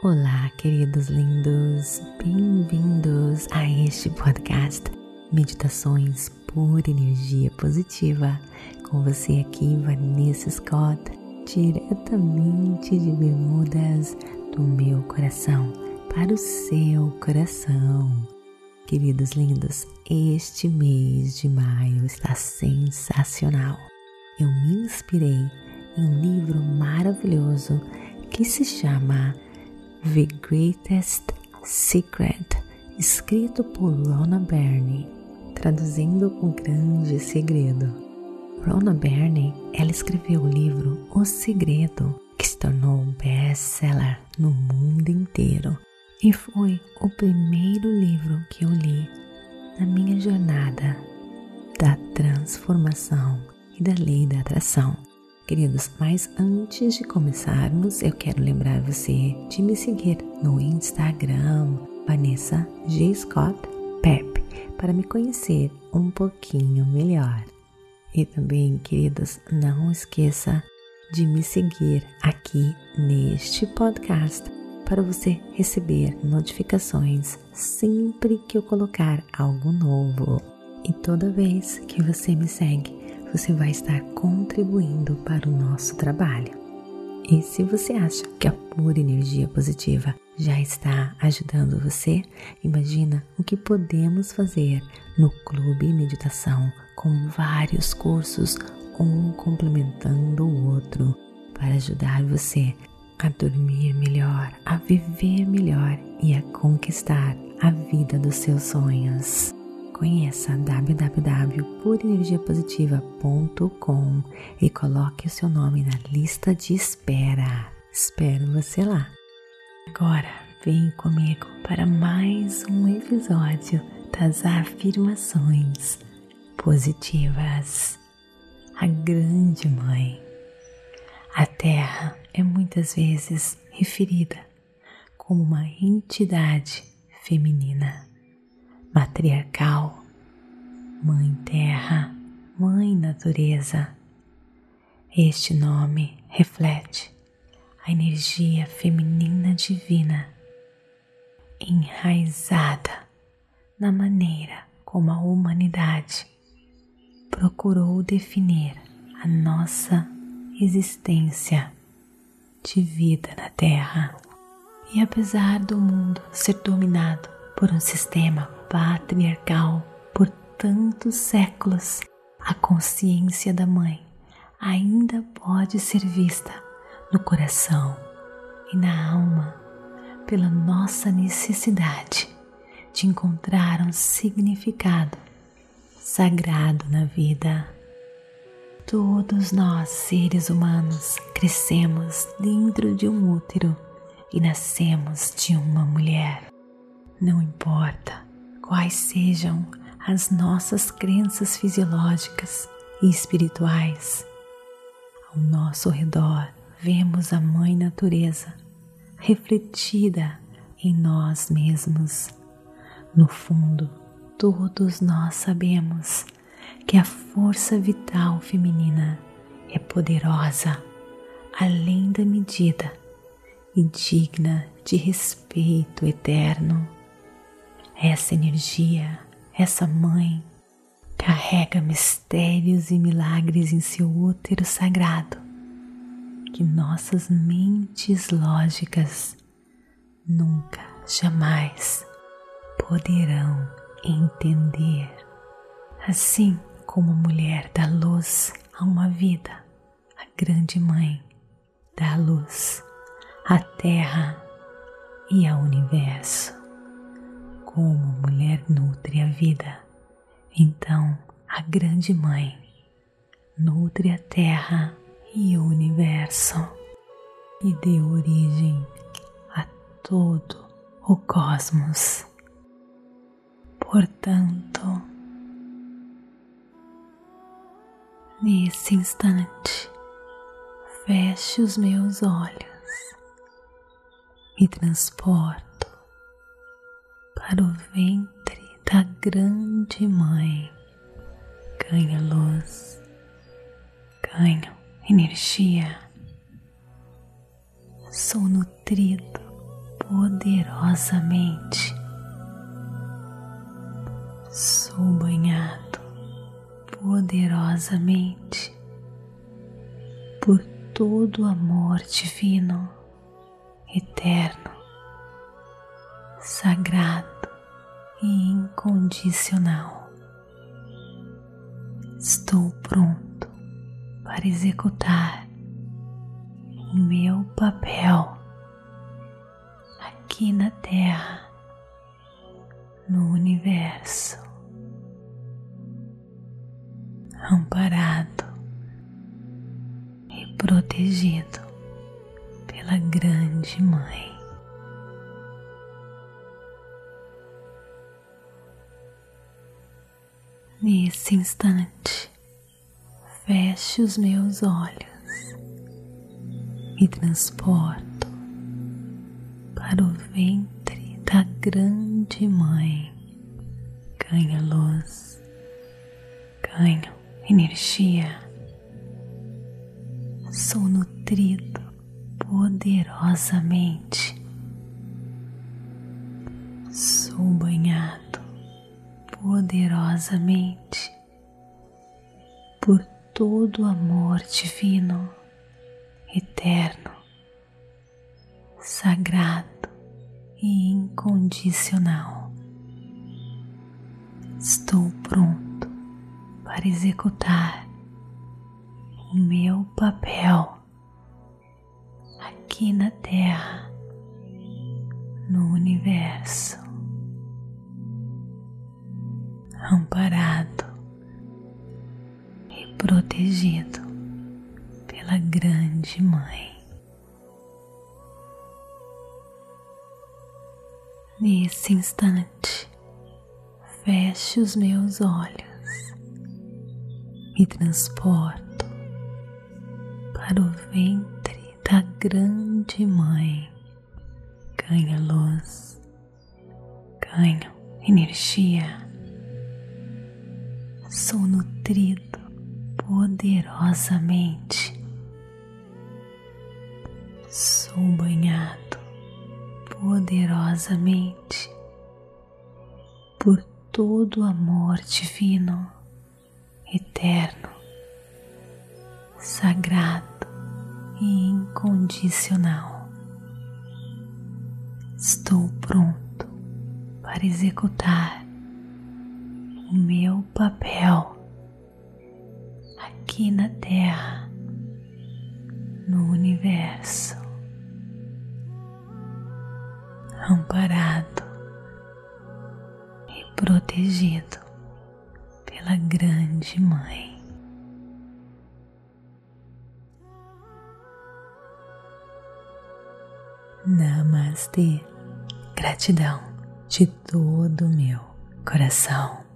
Olá, queridos lindos, bem-vindos a este podcast Meditações por Energia Positiva. Com você aqui, Vanessa Scott, diretamente de Bermudas, do meu coração para o seu coração. Queridos lindos, este mês de maio está sensacional. Eu me inspirei em um livro maravilhoso que se chama The Greatest Secret, escrito por Rona Byrne, traduzindo O Grande Segredo. Rona Byrne, ela escreveu o livro O Segredo, que se tornou best-seller no mundo inteiro e foi o primeiro livro que eu li na minha jornada da transformação e da lei da atração. Queridos, mas antes de começarmos, eu quero lembrar você de me seguir no Instagram, Vanessa G. Scott Pep, para me conhecer um pouquinho melhor. E também, queridos, não esqueça de me seguir aqui neste podcast para você receber notificações sempre que eu colocar algo novo. E toda vez que você me segue, você vai estar contribuindo para o nosso trabalho. E se você acha que a pura energia positiva já está ajudando você, imagina o que podemos fazer no Clube Meditação com vários cursos, um complementando o outro, para ajudar você a dormir melhor, a viver melhor e a conquistar a vida dos seus sonhos. Conheça www.purenergiapositiva.com e coloque o seu nome na lista de espera. Espero você lá. Agora, vem comigo para mais um episódio das afirmações positivas. A grande mãe. A Terra é muitas vezes referida como uma entidade feminina matriarcal, Mãe Terra, Mãe Natureza. Este nome reflete a energia feminina divina enraizada na maneira como a humanidade procurou definir a nossa existência de vida na Terra. E apesar do mundo ser dominado por um sistema patriarcal por tantos séculos, a consciência da mãe ainda pode ser vista no coração e na alma pela nossa necessidade de encontrar um significado sagrado na vida. Todos nós, seres humanos, crescemos dentro de um útero e nascemos de uma mulher. Não importa quais sejam as nossas crenças fisiológicas e espirituais. Ao nosso redor, vemos a Mãe Natureza refletida em nós mesmos. No fundo, todos nós sabemos que a força vital feminina é poderosa, além da medida e digna de respeito eterno. Essa energia, essa mãe, carrega mistérios e milagres em seu útero sagrado que nossas mentes lógicas nunca, jamais poderão entender. Assim como a mulher dá luz a uma vida, a grande mãe dá luz à terra e ao universo como a mulher nutre a vida, então a Grande Mãe nutre a Terra e o universo e deu origem a todo o cosmos. Portanto, nesse instante, feche os meus olhos e transporte para o ventre da grande mãe. Ganha luz, ganho energia. Sou nutrido poderosamente. Sou banhado poderosamente por todo o amor divino, eterno, sagrado e incondicional. Estou pronto para executar o meu papel aqui na Terra, no universo, amparado e protegido pela Grande Mãe. Nesse instante, feche os meus olhos me transporto para o ventre da grande mãe. Ganho luz, ganho energia. Sou nutrido poderosamente. Sou banhado poderosamente por todo o amor divino eterno, sagrado e incondicional. Estou pronto para executar o meu papel aqui na Terra, no universo, amparado e protegido pela Grande Mãe. Nesse instante, feche os meus olhos, me transporto para o ventre da Grande Mãe. Ganho luz, ganho energia, sou nutrido poderosamente sou banhado poderosamente por todo o amor divino, eterno, sagrado e incondicional. Estou pronto para executar o meu papel aqui na Terra, no universo amparado e protegido pela Grande Mãe. Namastê, gratidão de todo o meu coração.